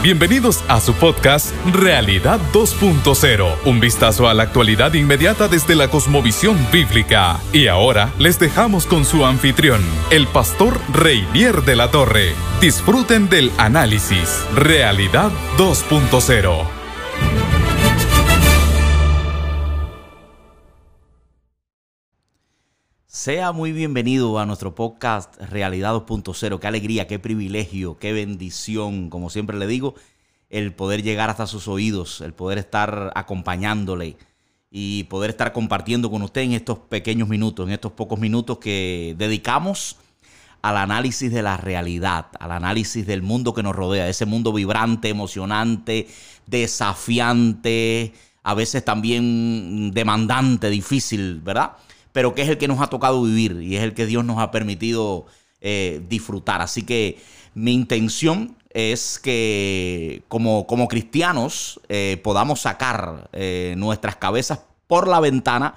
Bienvenidos a su podcast Realidad 2.0, un vistazo a la actualidad inmediata desde la cosmovisión bíblica. Y ahora les dejamos con su anfitrión, el pastor Reinier de la Torre. Disfruten del análisis Realidad 2.0. Sea muy bienvenido a nuestro podcast Realidad 2.0. Qué alegría, qué privilegio, qué bendición, como siempre le digo, el poder llegar hasta sus oídos, el poder estar acompañándole y poder estar compartiendo con usted en estos pequeños minutos, en estos pocos minutos que dedicamos al análisis de la realidad, al análisis del mundo que nos rodea, ese mundo vibrante, emocionante, desafiante, a veces también demandante, difícil, ¿verdad? Pero que es el que nos ha tocado vivir y es el que Dios nos ha permitido eh, disfrutar. Así que mi intención es que como, como cristianos eh, podamos sacar eh, nuestras cabezas por la ventana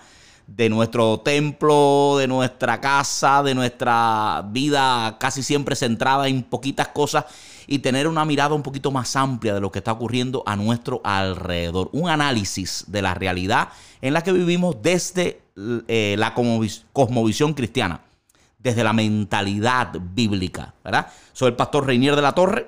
de nuestro templo, de nuestra casa, de nuestra vida casi siempre centrada en poquitas cosas y tener una mirada un poquito más amplia de lo que está ocurriendo a nuestro alrededor. Un análisis de la realidad en la que vivimos desde eh, la cosmovisión cristiana, desde la mentalidad bíblica, ¿verdad? Soy el pastor Reinier de la Torre.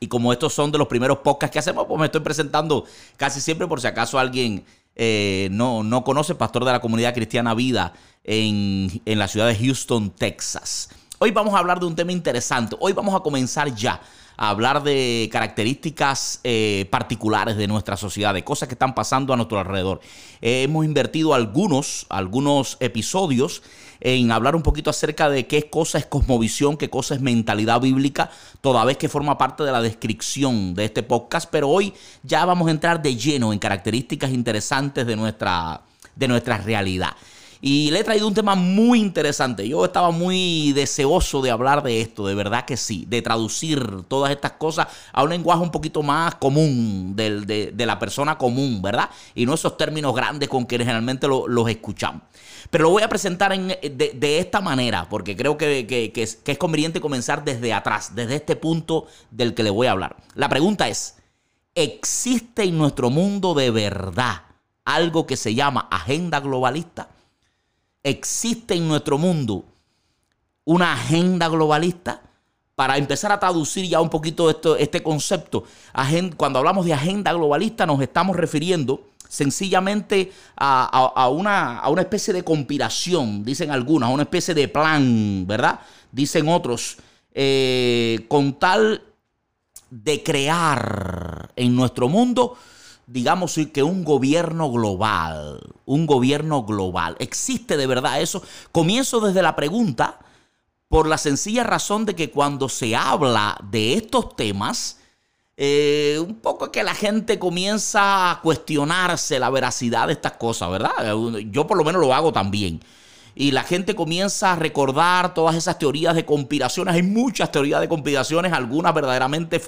Y como estos son de los primeros podcasts que hacemos, pues me estoy presentando casi siempre por si acaso alguien eh, no, no conoce, pastor de la comunidad cristiana Vida en, en la ciudad de Houston, Texas. Hoy vamos a hablar de un tema interesante. Hoy vamos a comenzar ya hablar de características eh, particulares de nuestra sociedad, de cosas que están pasando a nuestro alrededor. Eh, hemos invertido algunos, algunos episodios en hablar un poquito acerca de qué cosa es cosmovisión, qué cosa es mentalidad bíblica, toda vez que forma parte de la descripción de este podcast, pero hoy ya vamos a entrar de lleno en características interesantes de nuestra, de nuestra realidad. Y le he traído un tema muy interesante. Yo estaba muy deseoso de hablar de esto, de verdad que sí, de traducir todas estas cosas a un lenguaje un poquito más común, de, la persona común, ¿verdad? Y no esos términos grandes con que generalmente los escuchamos. Pero lo voy a presentar de, esta manera, porque creo que es conveniente comenzar desde atrás, desde este punto del que le voy a hablar. La pregunta es, ¿existe en nuestro mundo de verdad algo que se llama agenda globalista? Existe en nuestro mundo una agenda globalista para empezar a traducir ya un poquito esto, este concepto. Cuando hablamos de agenda globalista nos estamos refiriendo sencillamente a, una, a una especie de conspiración, dicen algunas, a una especie de plan, ¿verdad? Dicen otros, eh, con tal de crear en nuestro mundo digamos que un gobierno global, un gobierno global. ¿Existe de verdad eso? Comienzo desde la pregunta por la sencilla razón de que cuando se habla de estos temas, eh, un poco que la gente comienza a cuestionarse la veracidad de estas cosas, ¿verdad? Yo por lo menos lo hago también y la gente comienza a recordar todas esas teorías de conspiraciones. Hay muchas teorías de conspiraciones, algunas verdaderamente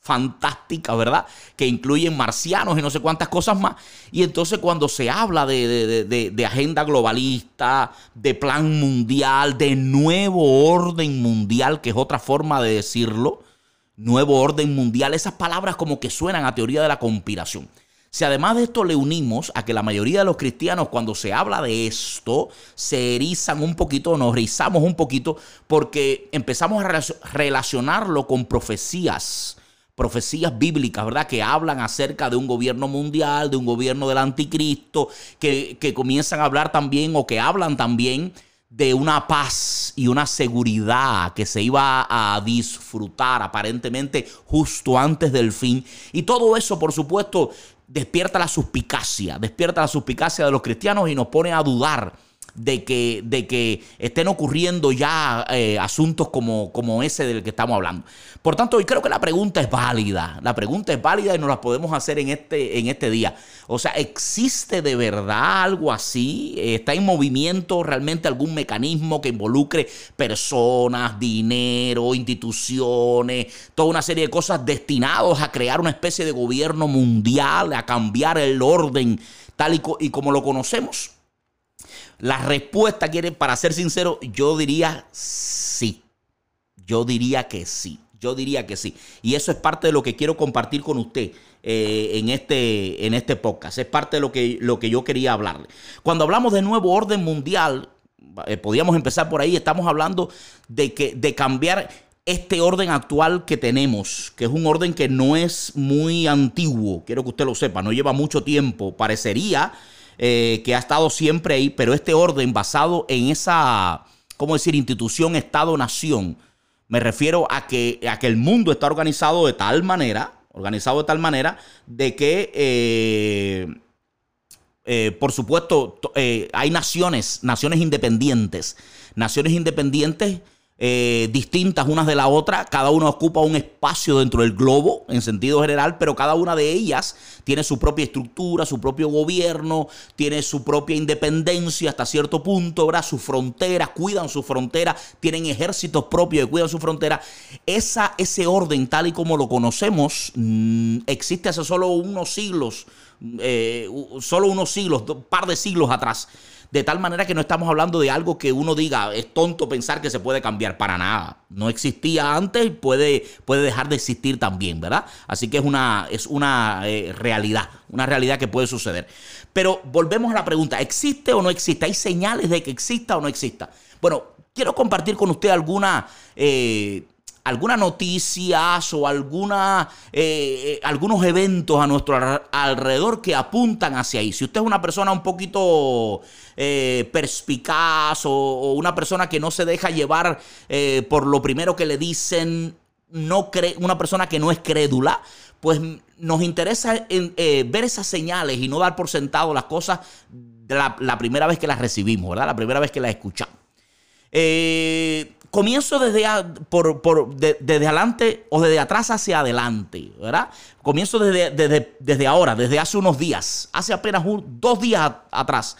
fantásticas, ¿verdad? Que incluyen marcianos y no sé cuántas cosas más. Y entonces cuando se habla de, de agenda globalista, de plan mundial, de nuevo orden mundial, que es otra forma de decirlo, nuevo orden mundial, esas palabras como que suenan a teoría de la conspiración. Si además de esto le unimos a que la mayoría de los cristianos cuando se habla de esto se erizan un poquito, nos rizamos un poquito porque empezamos a relacionarlo con profecías, profecías bíblicas, ¿verdad? Que hablan acerca de un gobierno mundial, de un gobierno del anticristo, que, que comienzan a hablar también o que hablan también de una paz y una seguridad que se iba a disfrutar aparentemente justo antes del fin. Y todo eso, por supuesto, despierta la suspicacia, despierta la suspicacia de los cristianos y nos pone a dudar de que, de que estén ocurriendo ya eh, asuntos como, como ese del que estamos hablando. Por tanto, hoy creo que la pregunta es válida. La pregunta es válida y nos la podemos hacer en este, en este día. O sea, ¿existe de verdad algo así? ¿Está en movimiento realmente algún mecanismo que involucre personas, dinero, instituciones, toda una serie de cosas destinados a crear una especie de gobierno mundial, a cambiar el orden tal y, y como lo conocemos? La respuesta, quiere, para ser sincero, yo diría sí. Yo diría que sí. Yo diría que sí. Y eso es parte de lo que quiero compartir con usted eh, en, este, en este podcast. Es parte de lo que, lo que yo quería hablarle. Cuando hablamos de nuevo orden mundial, eh, podíamos empezar por ahí, estamos hablando de, que, de cambiar este orden actual que tenemos, que es un orden que no es muy antiguo, quiero que usted lo sepa, no lleva mucho tiempo, parecería eh, que ha estado siempre ahí, pero este orden basado en esa, ¿cómo decir?, institución, Estado, nación, me refiero a que, a que el mundo está organizado de tal manera, organizado de tal manera, de que... Eh, eh, por supuesto, hay naciones, naciones independientes, naciones independientes eh, distintas unas de la otra, cada una ocupa un espacio dentro del globo en sentido general, pero cada una de ellas tiene su propia estructura, su propio gobierno, tiene su propia independencia hasta cierto punto, ¿verdad? Sus fronteras, cuidan sus fronteras, tienen ejércitos propios que cuidan su frontera. Esa, ese orden tal y como lo conocemos mm, existe hace solo unos siglos, eh, solo unos siglos, un par de siglos atrás de tal manera que no estamos hablando de algo que uno diga, es tonto pensar que se puede cambiar para nada. No existía antes y puede, puede dejar de existir también, ¿verdad? Así que es una, es una eh, realidad, una realidad que puede suceder. Pero volvemos a la pregunta, ¿existe o no existe? ¿Hay señales de que exista o no exista? Bueno, quiero compartir con usted alguna... Eh, alguna noticias o alguna, eh, eh, algunos eventos a nuestro alrededor que apuntan hacia ahí. Si usted es una persona un poquito eh, perspicaz o, una persona que no se deja llevar por lo primero que le dicen, no cree, una persona que no es crédula, pues nos interesa ver esas señales y no dar por sentado las cosas la, la primera vez que las recibimos, ¿verdad? La primera vez que las escuchamos. Eh, comienzo desde, por, desde adelante o desde atrás hacia adelante, ¿verdad? Comienzo desde, desde, ahora, desde hace unos días, hace apenas dos días atrás,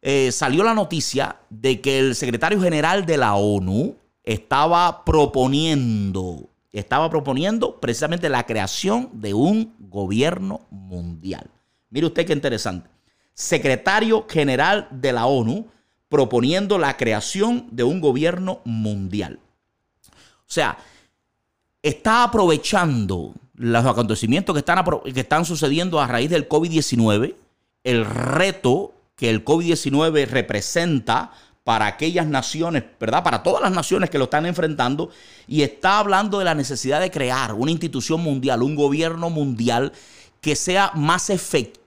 eh, salió la noticia de que el secretario general de la ONU estaba proponiendo, estaba proponiendo precisamente la creación de un gobierno mundial. Mire usted qué interesante. Secretario general de la ONU proponiendo la creación de un gobierno mundial. O sea, está aprovechando los acontecimientos que están, que están sucediendo a raíz del COVID-19, el reto que el COVID-19 representa para aquellas naciones, ¿verdad? Para todas las naciones que lo están enfrentando y está hablando de la necesidad de crear una institución mundial, un gobierno mundial que sea más efectivo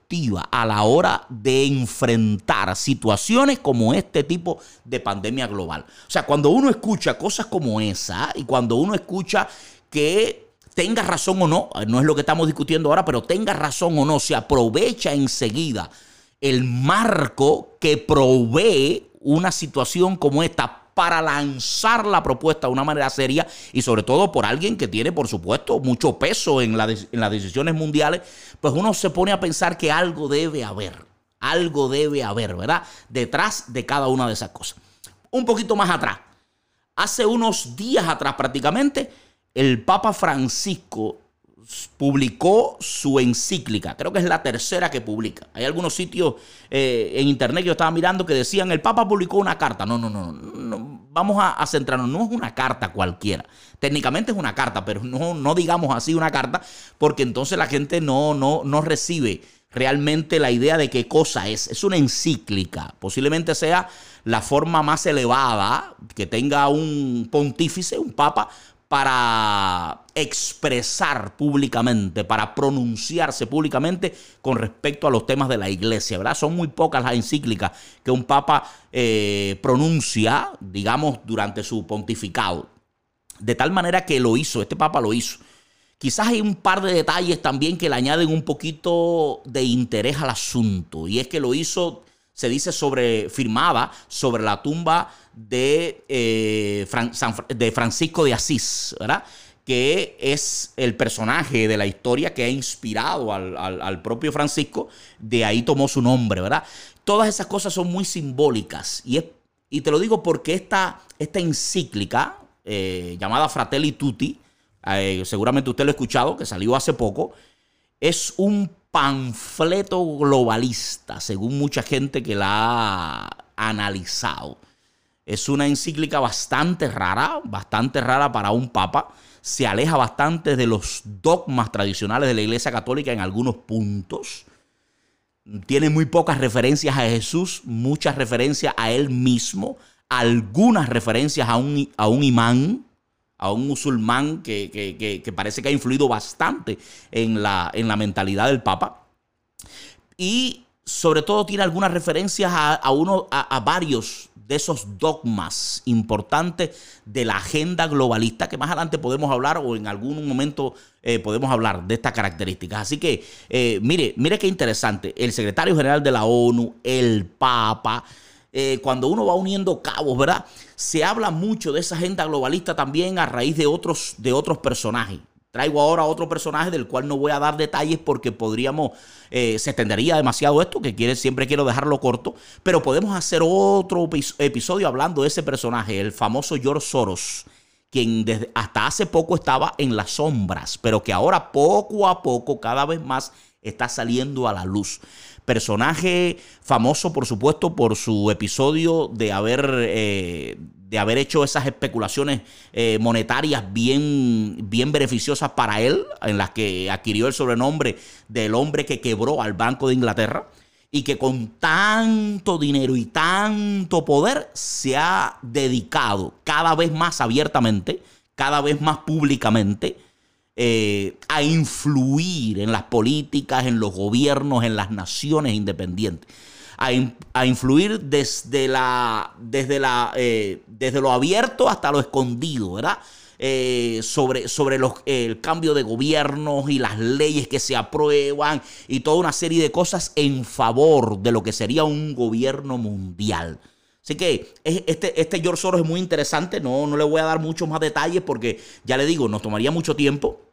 a la hora de enfrentar situaciones como este tipo de pandemia global. O sea, cuando uno escucha cosas como esa y cuando uno escucha que tenga razón o no, no es lo que estamos discutiendo ahora, pero tenga razón o no, se aprovecha enseguida el marco que provee una situación como esta para lanzar la propuesta de una manera seria y sobre todo por alguien que tiene, por supuesto, mucho peso en, las decisiones mundiales, pues uno se pone a pensar que algo debe haber, algo debe haber, ¿verdad? Detrás de cada una de esas cosas. Un poquito más atrás, hace unos días atrás prácticamente, el Papa Francisco publicó su encíclica. Creo que es la tercera que publica. Hay algunos sitios eh, en internet que yo estaba mirando que decían, el Papa publicó una carta. No, no, no, no. Vamos a, centrarnos. No es una carta cualquiera. Técnicamente es una carta, pero no, no digamos así una carta, porque entonces la gente no, no, no recibe realmente la idea de qué cosa es. Es una encíclica. Posiblemente sea la forma más elevada que tenga un pontífice, un papa, para expresar públicamente, para pronunciarse públicamente con respecto a los temas de la iglesia, ¿verdad? Son muy pocas las encíclicas que un papa eh, pronuncia, digamos, durante su pontificado. De tal manera que lo hizo, este papa lo hizo. Quizás hay un par de detalles también que le añaden un poquito de interés al asunto, y es que lo hizo se dice sobre, firmaba sobre la tumba de, eh, de Francisco de Asís, ¿verdad? que es el personaje de la historia que ha inspirado al, propio Francisco, de ahí tomó su nombre, ¿verdad? Todas esas cosas son muy simbólicas y, y te lo digo porque esta, esta encíclica eh, llamada Fratelli Tutti, eh, seguramente usted lo ha escuchado, que salió hace poco, es un panfleto globalista, según mucha gente que la ha analizado. Es una encíclica bastante rara, bastante rara para un papa. Se aleja bastante de los dogmas tradicionales de la Iglesia Católica en algunos puntos. Tiene muy pocas referencias a Jesús, muchas referencias a él mismo, algunas referencias a un, a un imán, a un musulmán que, parece que ha influido bastante en la, en la mentalidad del Papa. Y sobre todo tiene algunas referencias a, uno, a, varios de esos dogmas importantes de la agenda globalista que más adelante podemos hablar o en algún momento eh, podemos hablar de estas características. Así que eh, mire, mire qué interesante. El secretario general de la ONU, el Papa, eh, cuando uno va uniendo cabos, ¿verdad? Se habla mucho de esa agenda globalista también a raíz de otros, de otros personajes. Traigo ahora otro personaje del cual no voy a dar detalles porque podríamos, eh, se extendería demasiado esto, que quiere, siempre quiero dejarlo corto, pero podemos hacer otro episodio hablando de ese personaje, el famoso George Soros, quien desde, hasta hace poco estaba en las sombras, pero que ahora poco a poco, cada vez más, está saliendo a la luz. Personaje famoso, por supuesto, por su episodio de haber, eh, de haber hecho esas especulaciones eh, monetarias bien, bien beneficiosas para él, en las que adquirió el sobrenombre del hombre que quebró al Banco de Inglaterra y que con tanto dinero y tanto poder se ha dedicado cada vez más abiertamente, cada vez más públicamente, eh, a influir en las políticas, en los gobiernos, en las naciones independientes. A, influir desde, la, desde, la, eh, desde lo abierto hasta lo escondido, ¿verdad? Eh, sobre, sobre el cambio de gobiernos y las leyes que se aprueban y toda una serie de cosas en favor de lo que sería un gobierno mundial. Así que este, este George Soros es muy interesante, no, no le voy a dar muchos más detalles porque ya le digo, nos tomaría mucho tiempo.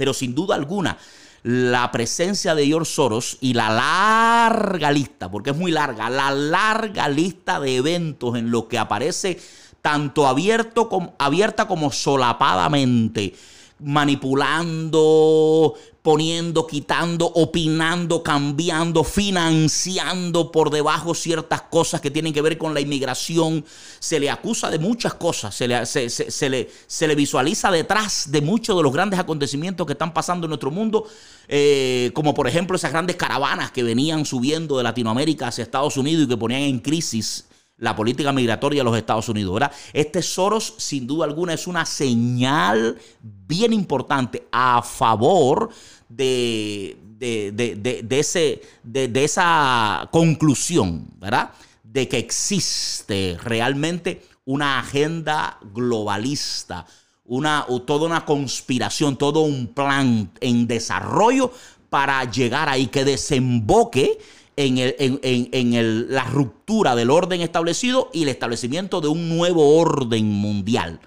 Pero sin duda alguna, la presencia de George Soros y la larga lista, porque es muy larga, la larga lista de eventos en los que aparece tanto abierto como, abierta como solapadamente manipulando, poniendo, quitando, opinando, cambiando, financiando por debajo ciertas cosas que tienen que ver con la inmigración. Se le acusa de muchas cosas, se le, se, le, se le visualiza detrás de muchos de los grandes acontecimientos que están pasando en nuestro mundo, eh, como por ejemplo esas grandes caravanas que venían subiendo de Latinoamérica hacia Estados Unidos y que ponían en crisis la política migratoria de los Estados Unidos. ¿verdad? Este Soros, sin duda alguna, es una señal bien importante a favor de, de, ese, de, esa conclusión, ¿verdad? De que existe realmente una agenda globalista, una, toda una conspiración, todo un plan en desarrollo para llegar ahí, que desemboque en, la ruptura del orden establecido y el establecimiento de un nuevo orden mundial.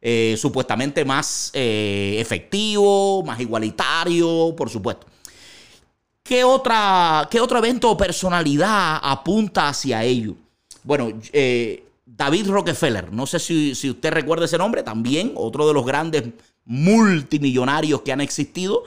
Eh, supuestamente más eh, efectivo, más igualitario, por supuesto. ¿Qué, otra, ¿Qué otro evento o personalidad apunta hacia ello? Bueno, eh, David Rockefeller, no sé si, si, usted recuerda ese nombre, también otro de los grandes multimillonarios que han existido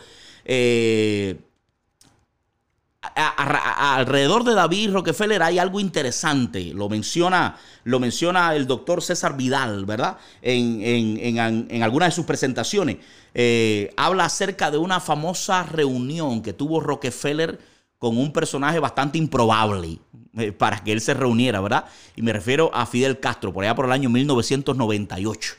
alrededor de David Rockefeller hay algo interesante. Lo menciona, lo menciona el doctor César Vidal, ¿verdad? En, algunas de sus presentaciones. Eh, habla acerca de una famosa reunión que tuvo Rockefeller con un personaje bastante improbable eh, para que él se reuniera, ¿verdad? Y me refiero a Fidel Castro, por allá por el año 1998.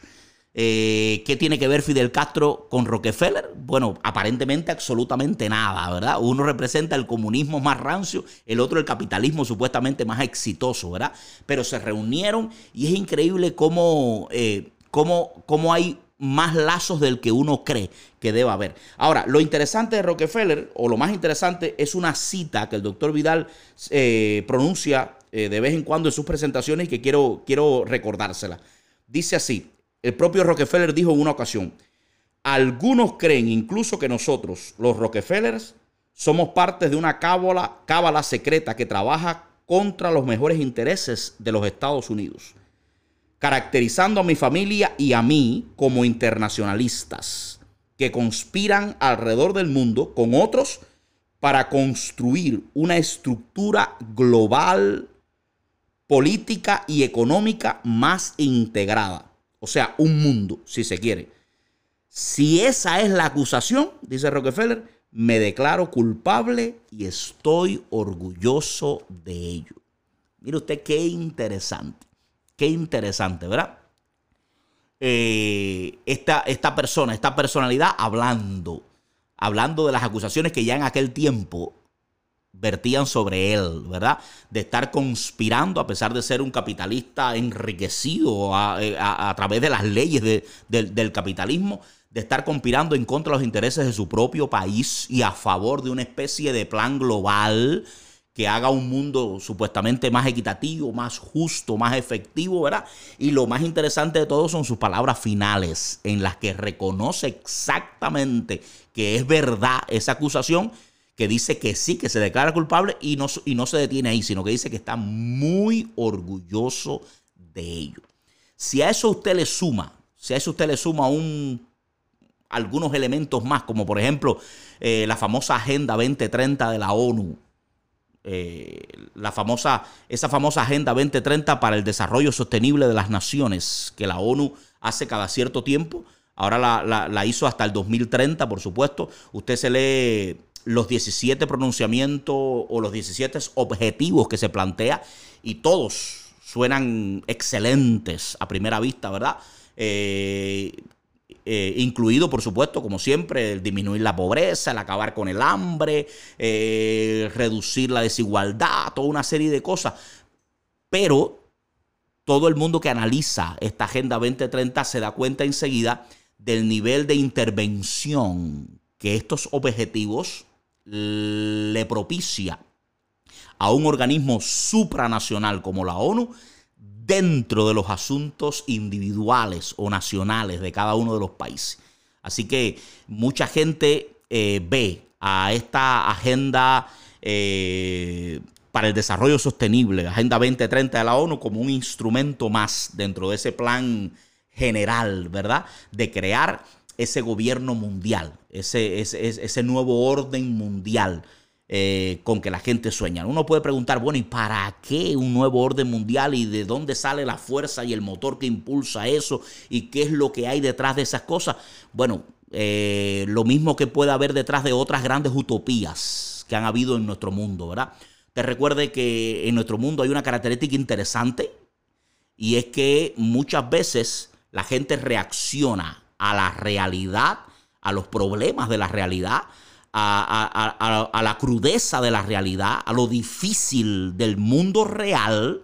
Eh, ¿Qué tiene que ver Fidel Castro con Rockefeller? Bueno, aparentemente absolutamente nada, ¿verdad? Uno representa el comunismo más rancio, el otro el capitalismo supuestamente más exitoso, ¿verdad? Pero se reunieron y es increíble cómo, eh, cómo, cómo hay más lazos del que uno cree que deba haber. Ahora, lo interesante de Rockefeller, o lo más interesante, es una cita que el doctor Vidal eh, pronuncia de vez en cuando en sus presentaciones y que quiero, quiero recordársela. Dice así, el propio Rockefeller dijo en una ocasión, algunos creen incluso que nosotros, los Rockefellers, somos parte de una cábala, cábala secreta que trabaja contra los mejores intereses de los Estados Unidos, caracterizando a mi familia y a mí como internacionalistas que conspiran alrededor del mundo con otros para construir una estructura global política y económica más integrada. O sea, un mundo, si se quiere. Si esa es la acusación, dice Rockefeller, me declaro culpable y estoy orgulloso de ello. Mire usted qué interesante, qué interesante, ¿verdad? Eh, esta, esta persona, esta personalidad hablando, hablando de las acusaciones que ya en aquel tiempo vertían sobre él, ¿verdad? De estar conspirando a pesar de ser un capitalista enriquecido a, eh, través de las leyes del capitalismo, de estar conspirando en contra de los intereses de su propio país y a favor de una especie de plan global que haga un mundo supuestamente más equitativo, más justo, más efectivo, ¿verdad? Y lo más interesante de todo son sus palabras finales, en las que reconoce exactamente que es verdad esa acusación, que dice que sí, que se declara culpable y no, y no se detiene ahí, sino que dice que está muy orgulloso de ello. Si a eso usted le suma, si a eso usted le suma un, algunos elementos más, como por ejemplo eh, la famosa Agenda 2030 de la ONU, eh, la famosa, esa famosa Agenda 2030 para el Desarrollo Sostenible de las Naciones, que la ONU hace cada cierto tiempo. Ahora la, hizo hasta el 2030, por supuesto. Usted se lee los 17 pronunciamientos o los 17 objetivos que se plantea y todos suenan excelentes a primera vista, ¿verdad? Eh, eh, incluido, por supuesto, como siempre, el disminuir la pobreza, el acabar con el hambre, eh, reducir la desigualdad, toda una serie de cosas. Pero todo el mundo que analiza esta Agenda 2030 se da cuenta enseguida del nivel de intervención que estos objetivos le propicia a un organismo supranacional como la ONU dentro de los asuntos individuales o nacionales de cada uno de los países. Así que mucha gente eh, ve a esta agenda eh, para el desarrollo sostenible, Agenda 2030 de la ONU, como un instrumento más dentro de ese plan general, ¿verdad? De crear ese gobierno mundial, ese, ese, ese nuevo orden mundial eh, con que la gente sueña. Uno puede preguntar, bueno, ¿y para qué un nuevo orden mundial? ¿Y de dónde sale la fuerza y el motor que impulsa eso? ¿Y qué es lo que hay detrás de esas cosas? Bueno, eh, lo mismo que puede haber detrás de otras grandes utopías que han habido en nuestro mundo, ¿verdad? Te recuerde que en nuestro mundo hay una característica interesante y es que muchas veces la gente reacciona a la realidad, a los problemas de la realidad, a, la crudeza de la realidad, a lo difícil del mundo real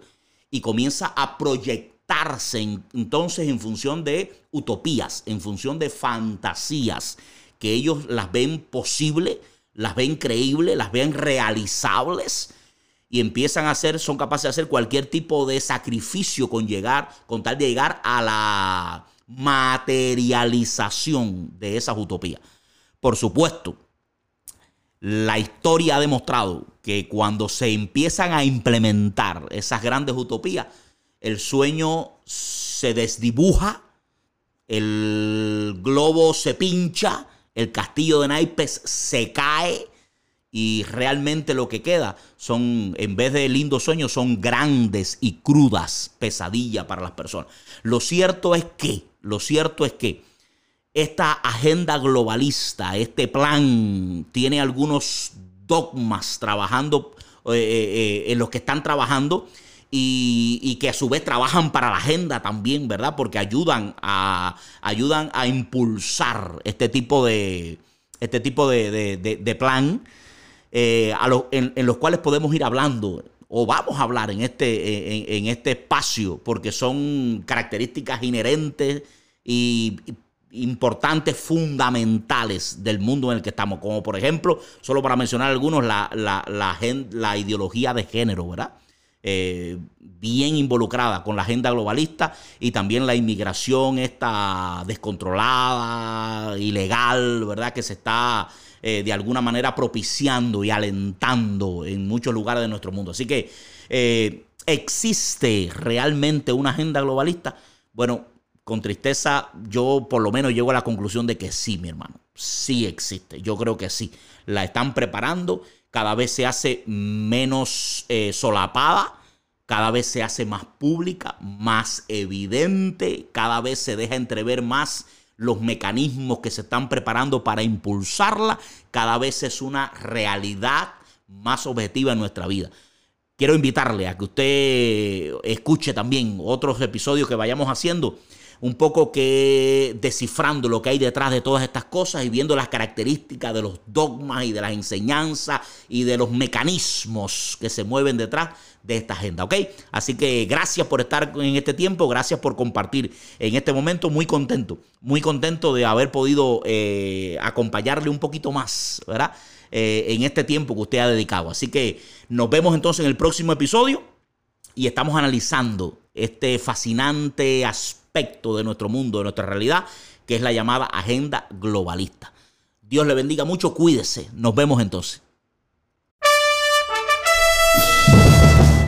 y comienza a proyectarse entonces en función de utopías, en función de fantasías, que ellos las ven posible, las ven creíbles, las ven realizables y empiezan a hacer, son capaces de hacer cualquier tipo de sacrificio con llegar, con tal de llegar a la materialización de esas utopías. Por supuesto, la historia ha demostrado que cuando se empiezan a implementar esas grandes utopías, el sueño se desdibuja, el globo se pincha, el castillo de naipes se cae y realmente lo que queda son, en vez de lindos sueños, son grandes y crudas pesadillas para las personas. Lo cierto es que, lo cierto es que esta agenda globalista, este plan, tiene algunos dogmas trabajando, eh, eh, eh, en los que están trabajando y, que a su vez trabajan para la agenda también, ¿verdad? Porque ayudan a, ayudan a impulsar este tipo de, este tipo de, plan en, los cuales podemos ir hablando o vamos a hablar en este, en este espacio porque son características inherentes y importantes, fundamentales del mundo en el que estamos, como por ejemplo, solo para mencionar algunos, la, la, la, ideología de género, ¿verdad? Eh, bien involucrada con la agenda globalista y también la inmigración esta descontrolada, ilegal, ¿verdad? Que se está eh, de alguna manera propiciando y alentando en muchos lugares de nuestro mundo. Así que eh, existe realmente una agenda globalista. Bueno, con tristeza, yo por lo menos llego a la conclusión de que sí, mi hermano, sí existe. Yo creo que sí. La están preparando, cada vez se hace menos eh, solapada, cada vez se hace más pública, más evidente, cada vez se deja entrever más los mecanismos que se están preparando para impulsarla, cada vez es una realidad más objetiva en nuestra vida. Quiero invitarle a que usted escuche también otros episodios que vayamos haciendo un poco que descifrando lo que hay detrás de todas estas cosas y viendo las características de los dogmas y de las enseñanzas y de los mecanismos que se mueven detrás de esta agenda, ¿ok? Así que gracias por estar en este tiempo, gracias por compartir en este momento, muy contento, muy contento de haber podido eh, acompañarle un poquito más, ¿verdad? Eh, en este tiempo que usted ha dedicado. Así que nos vemos entonces en el próximo episodio y estamos analizando este fascinante aspecto de nuestro mundo, de nuestra realidad, que es la llamada agenda globalista. Dios le bendiga mucho, cuídese. Nos vemos entonces.